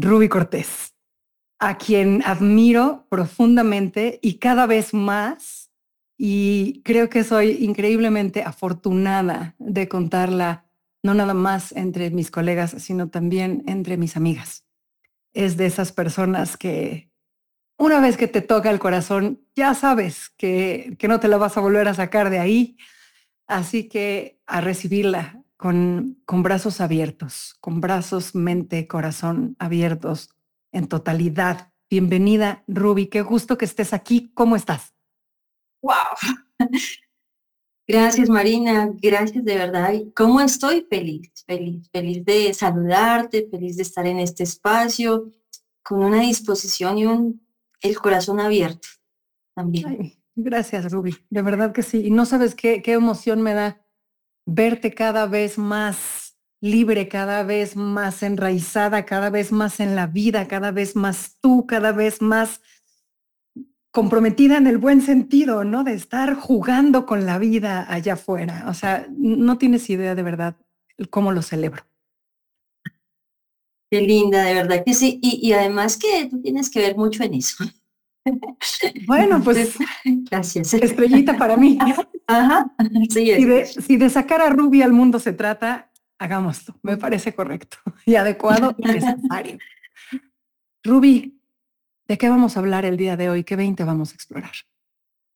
Ruby Cortés, a quien admiro profundamente y cada vez más. Y creo que soy increíblemente afortunada de contarla, no nada más entre mis colegas, sino también entre mis amigas. Es de esas personas que una vez que te toca el corazón, ya sabes que, que no te la vas a volver a sacar de ahí. Así que a recibirla con, con brazos abiertos, con brazos, mente, corazón abiertos en totalidad. Bienvenida, Ruby. Qué gusto que estés aquí. ¿Cómo estás? ¡Wow! Gracias, Marina. Gracias de verdad. ¿Cómo estoy? Feliz, feliz, feliz de saludarte, feliz de estar en este espacio, con una disposición y un, el corazón abierto también. gracias, Ruby. De verdad que sí. Y no sabes qué, qué emoción me da verte cada vez más libre, cada vez más enraizada, cada vez más en la vida, cada vez más tú, cada vez más comprometida en el buen sentido, ¿no? De estar jugando con la vida allá afuera. O sea, no tienes idea de verdad cómo lo celebro. Qué linda, de verdad que sí. Y, y además que tú tienes que ver mucho en eso. Bueno, pues gracias. Estrellita para mí. Ajá, sí Si de, sacar a Ruby al mundo se trata, hagámoslo. Me parece correcto y adecuado y necesario. Ruby, ¿de qué vamos a hablar el día de hoy? ¿Qué 20 vamos a explorar?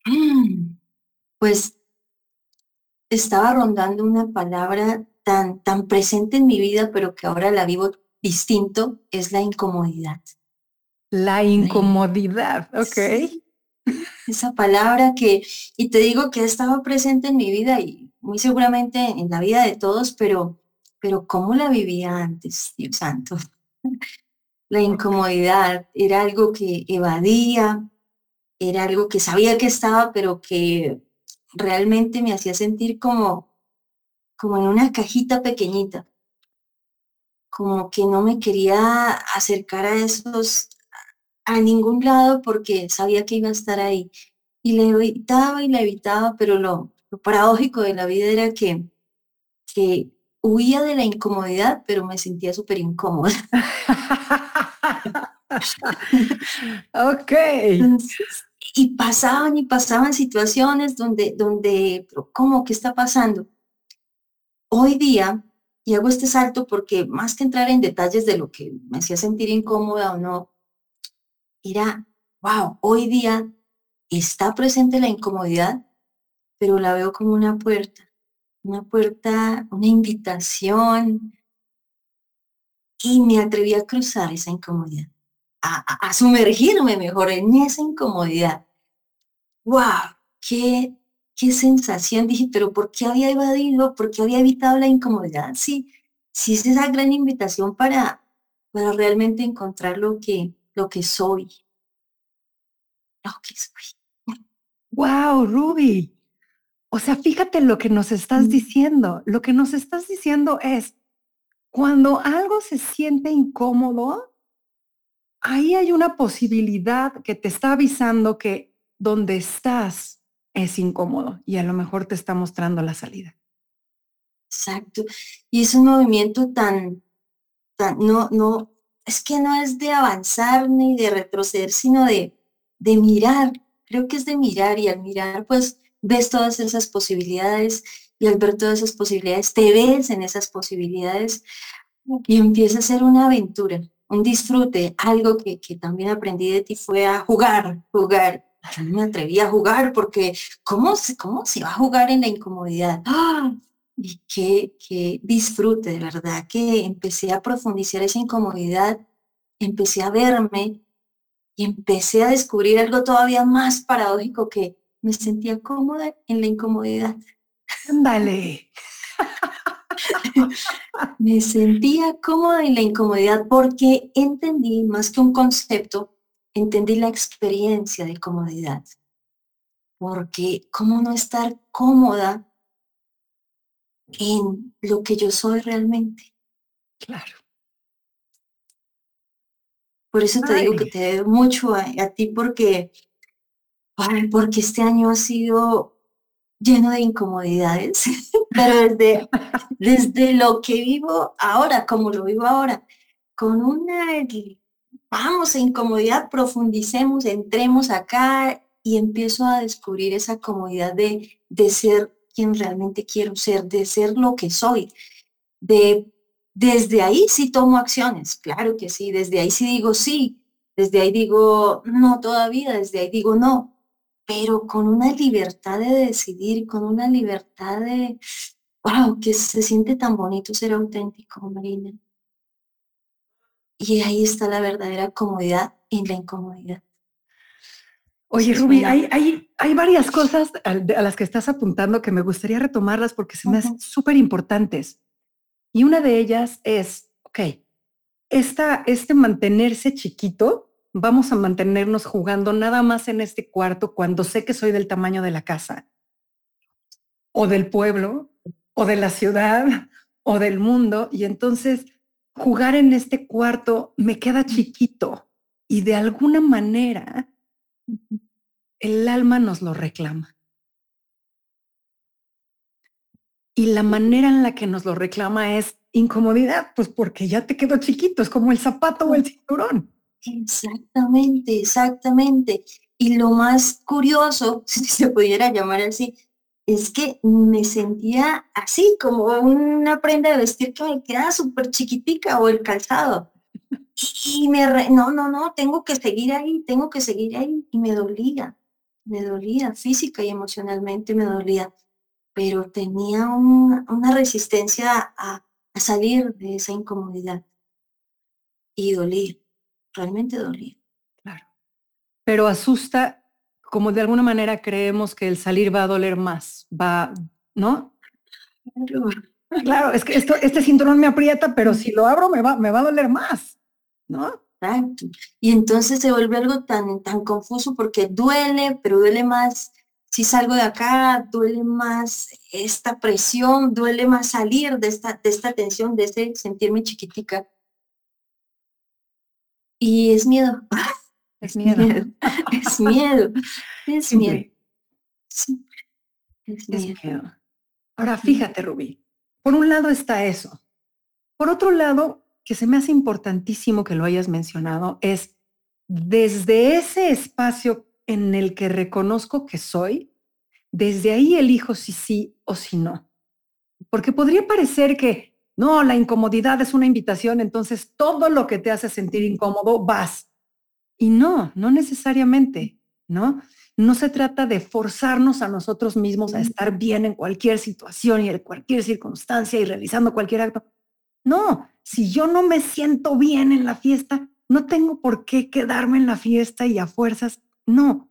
Mm, pues estaba rondando una palabra tan, tan presente en mi vida, pero que ahora la vivo distinto, es la incomodidad. La incomodidad, ok. Esa palabra que, y te digo que ha estado presente en mi vida y muy seguramente en la vida de todos, pero, pero ¿cómo la vivía antes, Dios santo? La incomodidad era algo que evadía, era algo que sabía que estaba, pero que realmente me hacía sentir como, como en una cajita pequeñita, como que no me quería acercar a esos a ningún lado porque sabía que iba a estar ahí. Y le evitaba y le evitaba, pero lo, paradójico de la vida era que, que huía de la incomodidad, pero me sentía súper incómoda. ok. y pasaban y pasaban situaciones donde, donde, ¿cómo? ¿Qué está pasando? Hoy día, y hago este salto porque más que entrar en detalles de lo que me hacía sentir incómoda o no, era, wow, hoy día está presente la incomodidad, pero la veo como una puerta, una puerta, una invitación. Y me atreví a cruzar esa incomodidad, a, sumergirme mejor en esa incomodidad. ¡Wow! ¡Qué, qué sensación! Dije, pero ¿por qué había evadido? ¿Por qué había evitado la incomodidad? Sí, sí es esa gran invitación para, para realmente encontrar lo que, lo que soy. Lo que soy. Wow, Ruby. O sea, fíjate lo que nos estás diciendo. Lo que nos estás diciendo es, cuando algo se siente incómodo, ahí hay una posibilidad que te está avisando que donde estás es incómodo y a lo mejor te está mostrando la salida. Exacto. Y es un movimiento tan, tan, no, no, es que no es de avanzar ni de retroceder, sino de, de mirar. Creo que es de mirar y al mirar pues ves todas esas posibilidades y al ver todas esas posibilidades te ves en esas posibilidades y empieza a ser una aventura, un disfrute. Algo que, que también aprendí de ti fue a jugar, jugar. Yo no me atreví a jugar porque ¿cómo, cómo se va a jugar en la incomodidad? ¡Ah! Y qué, disfrute, de verdad, que empecé a profundizar esa incomodidad, empecé a verme y empecé a descubrir algo todavía más paradójico que me sentía cómoda en la incomodidad. Ándale. me sentía cómoda en la incomodidad porque entendí, más que un concepto, entendí la experiencia de comodidad. Porque cómo no estar cómoda en lo que yo soy realmente. Claro. Por eso te digo que te debo mucho a, ti porque, porque este año ha sido lleno de incomodidades, pero desde, desde lo que vivo ahora, como lo vivo ahora, con una, vamos, incomodidad, profundicemos, entremos acá y empiezo a descubrir esa comodidad de, de ser quien realmente quiero ser, de ser lo que soy, de desde ahí sí tomo acciones, claro que sí, desde ahí sí digo sí, desde ahí digo no todavía, desde ahí digo no, pero con una libertad de decidir, con una libertad de, wow, que se siente tan bonito ser auténtico, Marina. Y ahí está la verdadera comodidad en la incomodidad. Oye, Ruby, hay, hay, hay, varias cosas a, las que estás apuntando que me gustaría retomarlas porque se me hacen súper importantes. Y una de ellas es, ok, esta, este mantenerse chiquito, vamos a mantenernos jugando nada más en este cuarto cuando sé que soy del tamaño de la casa o del pueblo o de la ciudad o del mundo. Y entonces jugar en este cuarto me queda chiquito y de alguna manera el alma nos lo reclama. Y la manera en la que nos lo reclama es incomodidad, pues porque ya te quedó chiquito, es como el zapato o el cinturón. Exactamente, exactamente. Y lo más curioso, si se pudiera llamar así, es que me sentía así, como una prenda de vestir que me queda súper chiquitica o el calzado. Y me, no, no, no, tengo que seguir ahí, tengo que seguir ahí. Y me dolía, me dolía física y emocionalmente, me dolía pero tenía una resistencia a, salir de esa incomodidad. Y dolía, realmente dolía. Claro. Pero asusta, como de alguna manera creemos que el salir va a doler más, va, ¿no? Claro, es que esto, este cinturón me aprieta, pero si lo abro me va, me va a doler más, ¿no? Exacto. Y entonces se vuelve algo tan, tan confuso porque duele, pero duele más si salgo de acá, duele más esta presión, duele más salir de esta, de esta tensión, de ese sentirme chiquitica. Y es miedo. Es miedo. es miedo. Es miedo. Sí. Es miedo. Ahora, fíjate, Rubí. Por un lado está eso. Por otro lado, que se me hace importantísimo que lo hayas mencionado, es desde ese espacio en el que reconozco que soy, desde ahí elijo si sí o si no. Porque podría parecer que, no, la incomodidad es una invitación, entonces todo lo que te hace sentir incómodo vas. Y no, no necesariamente, ¿no? No se trata de forzarnos a nosotros mismos a estar bien en cualquier situación y en cualquier circunstancia y realizando cualquier acto. No, si yo no me siento bien en la fiesta, no tengo por qué quedarme en la fiesta y a fuerzas. No,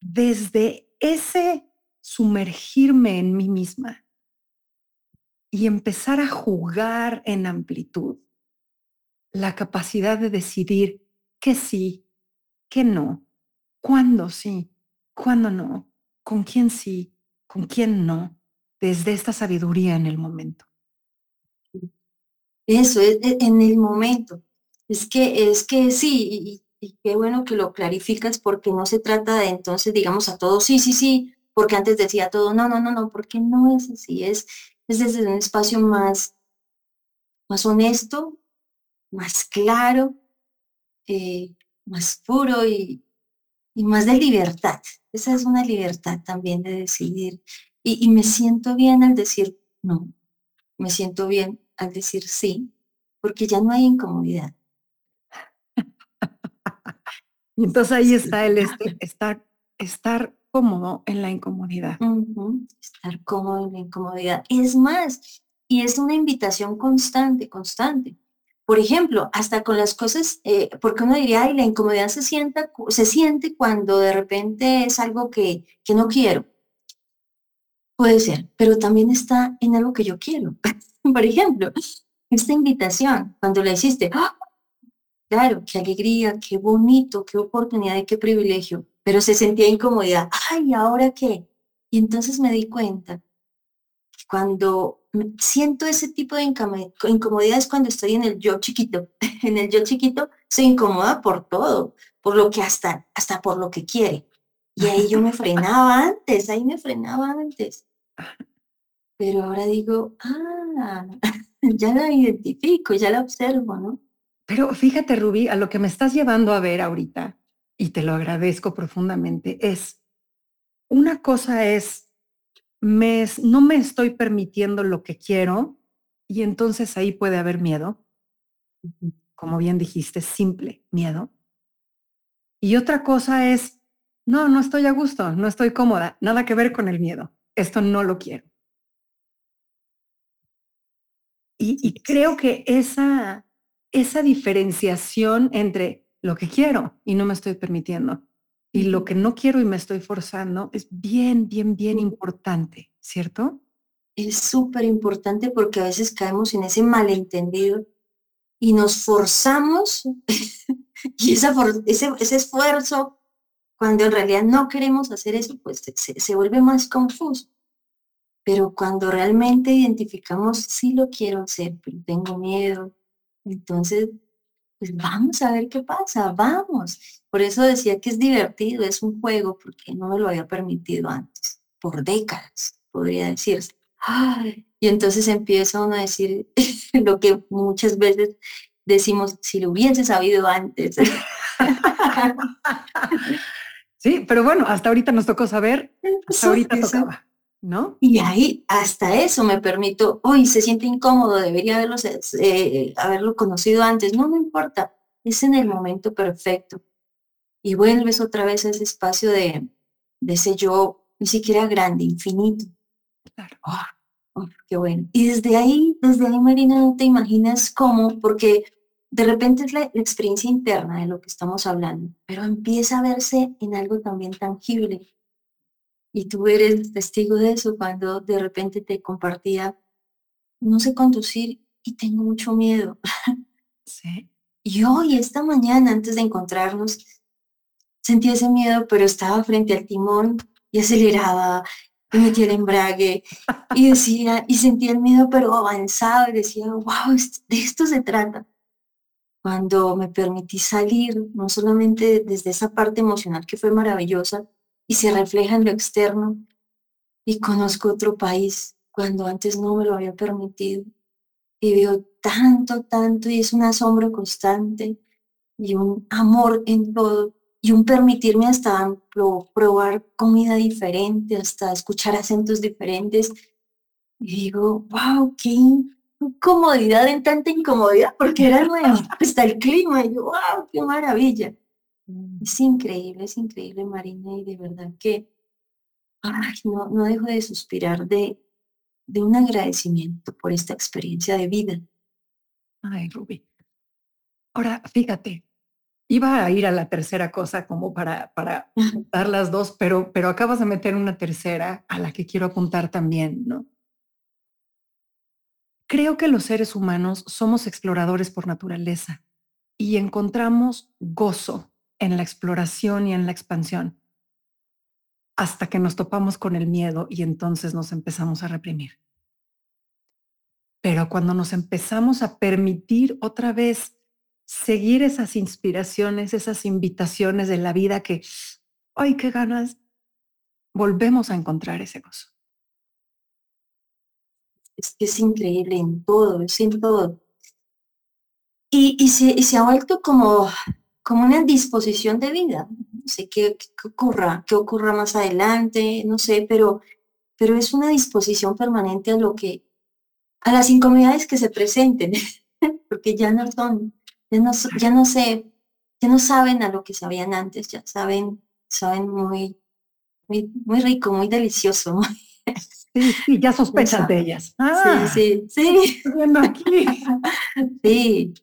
desde ese sumergirme en mí misma y empezar a jugar en amplitud la capacidad de decidir que sí, que no, cuándo sí, cuándo no, con quién sí, con quién no, desde esta sabiduría en el momento. Eso, es e, en el momento. Es que, es que sí, y, qué bueno que lo clarificas porque no se trata de entonces, digamos, a todos, sí, sí, sí, porque antes decía todo, no, no, no, no, porque no es así, es, es desde un espacio más, más honesto, más claro, eh, más puro y, y, más de libertad. Esa es una libertad también de decidir. Y me siento bien al decir no, me siento bien al decir sí, porque ya no hay incomodidad. y entonces ahí está el este, estar, estar cómodo en la incomodidad. Estar cómodo en la incomodidad. Es más, y es una invitación constante, constante. Por ejemplo, hasta con las cosas, eh, porque uno diría, ay, la incomodidad se, sienta, se siente cuando de repente es algo que, no quiero. Puede ser, pero también está en algo que yo quiero. por ejemplo, esta invitación, cuando la hiciste, ¡ah! claro, qué alegría, qué bonito, qué oportunidad y qué privilegio, pero se sentía incomodidad. Ay, ¿ahora qué? Y entonces me di cuenta cuando siento ese tipo de incomodidad es cuando estoy en el yo chiquito. En el yo chiquito se incomoda por todo, por lo que hasta, hasta por lo que quiere. Y ahí yo me frenaba antes, ahí me frenaba antes. Pero ahora digo, ah, ya la identifico, ya la observo, ¿no? Pero fíjate, Rubí, a lo que me estás llevando a ver ahorita, y te lo agradezco profundamente, es, una cosa es, me, no me estoy permitiendo lo que quiero, y entonces ahí puede haber miedo, como bien dijiste, simple miedo. Y otra cosa es, no, no estoy a gusto, no estoy cómoda, nada que ver con el miedo, esto no lo quiero. Y, creo que esa, esa diferenciación entre lo que quiero y no me estoy permitiendo y lo que no quiero y me estoy forzando es bien, bien, bien importante, ¿cierto? Es súper importante porque a veces caemos en ese malentendido y nos forzamos y esa ese, ese, esfuerzo, cuando en realidad no queremos hacer eso, pues se, se vuelve más confuso. Pero cuando realmente identificamos, sí lo quiero hacer, pero tengo miedo, entonces, pues vamos a ver qué pasa, vamos. Por eso decía que es divertido, es un juego, porque no me lo había permitido antes, por décadas, podría decirse. y entonces empieza uno a decir lo que muchas veces decimos, si lo hubiese sabido antes. Sí, pero bueno, hasta ahorita nos tocó saber, hasta ahorita tocaba. ¿No? Y ahí, hasta eso me permito, hoy se siente incómodo, debería haberlo, eh, haberlo conocido antes. No, no importa, es en el momento perfecto. Y vuelves otra vez a ese espacio de, de ese yo, ni siquiera grande, infinito. Claro. Ah, ah, qué bueno. Y desde ahí, desde ahí, Marina, no te imaginas cómo, porque de repente es la experiencia interna de lo que estamos hablando, pero empieza a verse en algo también tangible y tú eres testigo de eso cuando de repente te compartía, no sé conducir y tengo mucho miedo. Sí. Y hoy, esta mañana, antes de encontrarnos, sentí ese miedo, pero estaba frente al timón y aceleraba y metía el embrague y decía, y sentía el miedo, pero avanzado y decía, wow, de esto se trata. Cuando me permití salir, no solamente desde esa parte emocional que fue maravillosa, y se refleja en lo externo y conozco otro país cuando antes no me lo había permitido y veo tanto, tanto y es un asombro constante y un amor en todo y un permitirme hasta probar comida diferente, hasta escuchar acentos diferentes. Y digo, wow, qué incomodidad en tanta incomodidad, porque era nuevo, hasta el clima, y yo, wow, qué maravilla. Mm. Es increíble, es increíble, Marina, y de verdad que no, no dejo de suspirar de, de un agradecimiento por esta experiencia de vida. Ay, Ruby. Ahora, fíjate, iba a ir a la tercera cosa como para, para dar las dos, pero, pero acabas de meter una tercera a la que quiero apuntar también, ¿no? Creo que los seres humanos somos exploradores por naturaleza y encontramos gozo en la exploración y en la expansión, hasta que nos topamos con el miedo y entonces nos empezamos a reprimir. Pero cuando nos empezamos a permitir otra vez seguir esas inspiraciones, esas invitaciones de la vida que, ¡ay, qué ganas! Volvemos a encontrar ese gozo. Es que es increíble en todo, es en todo. Y, y, se, y se ha vuelto como como una disposición de vida. No sé qué, ocurra, qué ocurra más adelante, no sé, pero, pero es una disposición permanente a lo que, a las incomodidades que se presenten, porque ya no son, ya no, ya no sé, ya no saben a lo que sabían antes, ya saben, saben muy, muy, rico, muy delicioso. Sí, ya sospechan de ellas. Ah, sí, sí, sí. aquí. sí,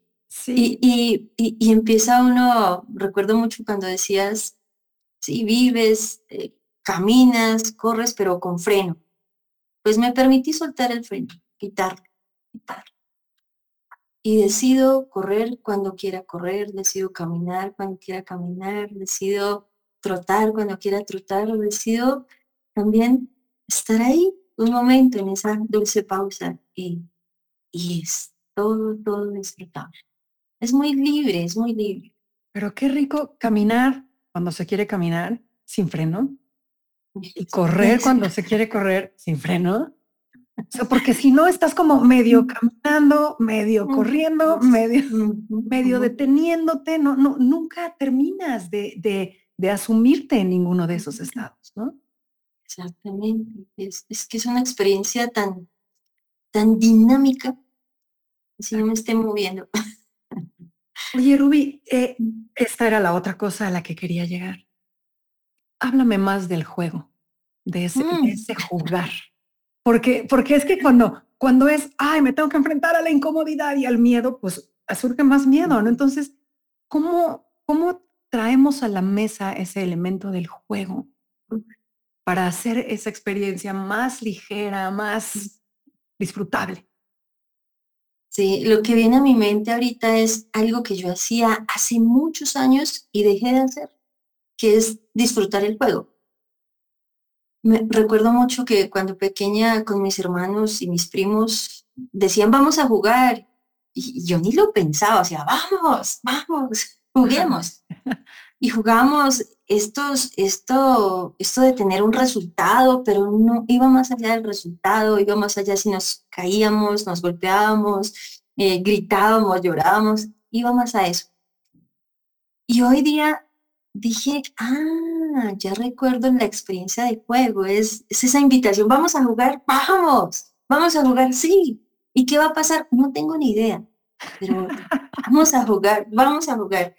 y, y, empieza uno, recuerdo mucho cuando decías, sí, vives, eh, caminas, corres, pero con freno. Pues me permití soltar el freno, quitarlo. quitar. Y decido correr cuando quiera correr, decido caminar cuando quiera caminar, decido trotar cuando quiera trotar, decido también estar ahí un momento en esa dulce pausa y, y es todo, todo disfrutable. Es muy libre, es muy libre. Pero qué rico caminar cuando se quiere caminar sin freno y correr cuando se quiere correr sin freno. O sea, porque si no estás como medio caminando, medio corriendo, medio, medio deteniéndote, no, no, nunca terminas de, de, de asumirte en ninguno de esos estados, ¿no? Exactamente. Es, es, que es una experiencia tan, tan dinámica, si no me esté moviendo. Oye, Ruby, eh, esta era la otra cosa a la que quería llegar. Háblame más del juego, de ese, de Mm, ese jugar. Porque, porque es que cuando, cuando es, ay, me tengo que enfrentar a la incomodidad y al miedo, pues surge más miedo, ¿no? Entonces, ¿cómo, cómo traemos a la mesa ese elemento del juego para hacer esa experiencia más ligera, más disfrutable? Sí, lo que viene a mi mente ahorita es algo que yo hacía hace muchos años y dejé de hacer, que es disfrutar el juego. Me recuerdo mucho que cuando pequeña con mis hermanos y mis primos decían vamos a jugar y yo ni lo pensaba, o sea, vamos, vamos, juguemos. Y jugamos estos, esto, esto de tener un resultado, pero no iba más allá del resultado, iba más allá si nos caíamos, nos golpeábamos, eh, gritábamos, llorábamos, iba más a eso. Y hoy día dije, ah, ya recuerdo la experiencia de juego, es, es esa invitación, vamos a jugar, vamos, vamos a jugar, sí. ¿Y qué va a pasar? No tengo ni idea, pero vamos a jugar, vamos a jugar.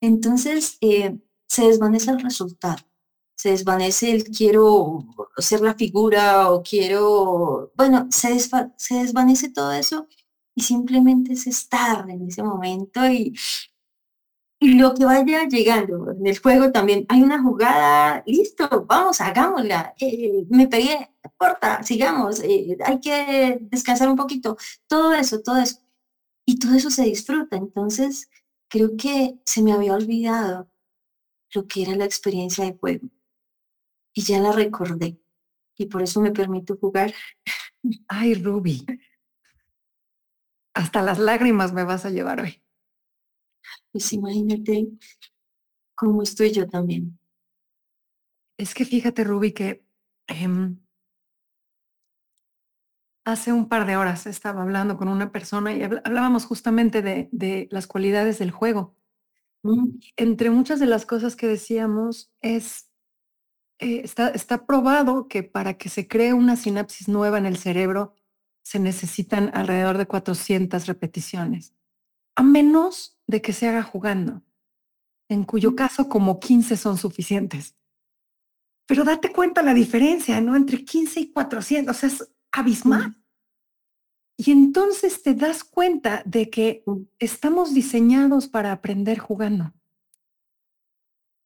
Entonces, eh, se desvanece el resultado, se desvanece el quiero ser la figura o quiero, bueno, se, se desvanece todo eso y simplemente es estar en ese momento y, y lo que vaya llegando. En el juego también hay una jugada, listo, vamos, hagámosla. Eh, me pegué, importa, sigamos, eh, hay que descansar un poquito. Todo eso, todo eso. Y todo eso se disfruta. Entonces, creo que se me había olvidado lo que era la experiencia de juego. Y ya la recordé. Y por eso me permito jugar. Ay, Ruby. Hasta las lágrimas me vas a llevar hoy. Pues imagínate cómo estoy yo también. Es que fíjate, Ruby, que eh, hace un par de horas estaba hablando con una persona y hablábamos justamente de, de las cualidades del juego. Mm. Entre muchas de las cosas que decíamos es, eh, está, está probado que para que se cree una sinapsis nueva en el cerebro se necesitan alrededor de 400 repeticiones, a menos de que se haga jugando, en cuyo caso como 15 son suficientes. Pero date cuenta la diferencia, ¿no? Entre 15 y 400, o sea, es abismal. Y entonces te das cuenta de que estamos diseñados para aprender jugando.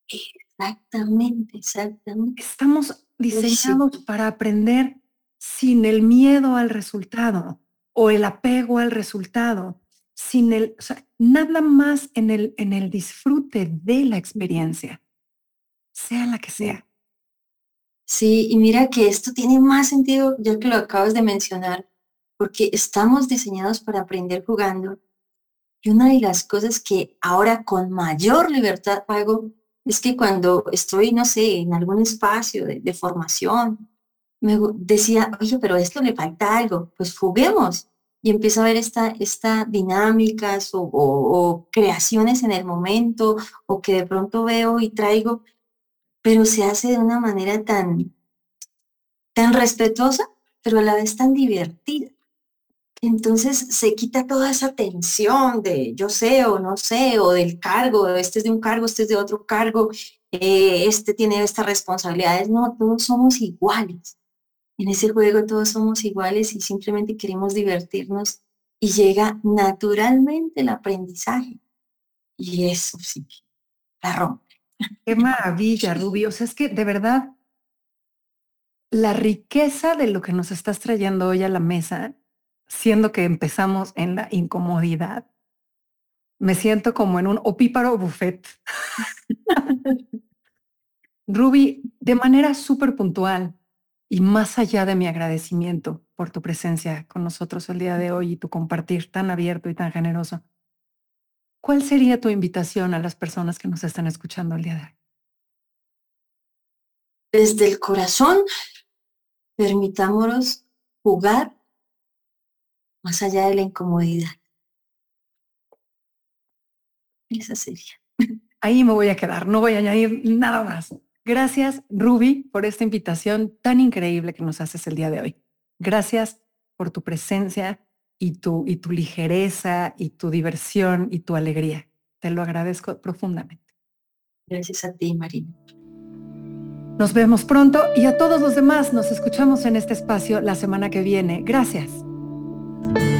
Exactamente, exactamente. Estamos diseñados para aprender sin el miedo al resultado o el apego al resultado, sin el, o sea, nada más en el, en el disfrute de la experiencia, sea la que sea. Sí, y mira que esto tiene más sentido ya que lo acabas de mencionar, porque estamos diseñados para aprender jugando. Y una de las cosas que ahora con mayor libertad hago es que cuando estoy, no sé, en algún espacio de, formación, me decía, oye, pero esto le falta algo, pues juguemos. Y empiezo a ver esta, esta dinámicas o, o, o creaciones en el momento, o que de pronto veo y traigo, pero se hace de una manera tan, tan respetuosa, pero a la vez tan divertida. Entonces se quita toda esa tensión de yo sé o no sé, o del cargo, este es de un cargo, este es de otro cargo, eh, este tiene estas responsabilidades. No, todos somos iguales. En ese juego todos somos iguales y simplemente queremos divertirnos y llega naturalmente el aprendizaje. Y eso sí, la rompe. Qué maravilla, Rubio. O sea, es que de verdad, la riqueza de lo que nos estás trayendo hoy a la mesa siendo que empezamos en la incomodidad. Me siento como en un opíparo buffet. Ruby, de manera súper puntual y más allá de mi agradecimiento por tu presencia con nosotros el día de hoy y tu compartir tan abierto y tan generoso, ¿cuál sería tu invitación a las personas que nos están escuchando el día de hoy? Desde el corazón, permitámonos jugar más allá de la incomodidad. Esa sería. Ahí me voy a quedar, no voy a añadir nada más. Gracias, Ruby, por esta invitación tan increíble que nos haces el día de hoy. Gracias por tu presencia y tu, y tu ligereza y tu diversión y tu alegría. Te lo agradezco profundamente. Gracias a ti, Marina. Nos vemos pronto y a todos los demás nos escuchamos en este espacio la semana que viene. Gracias. Bye.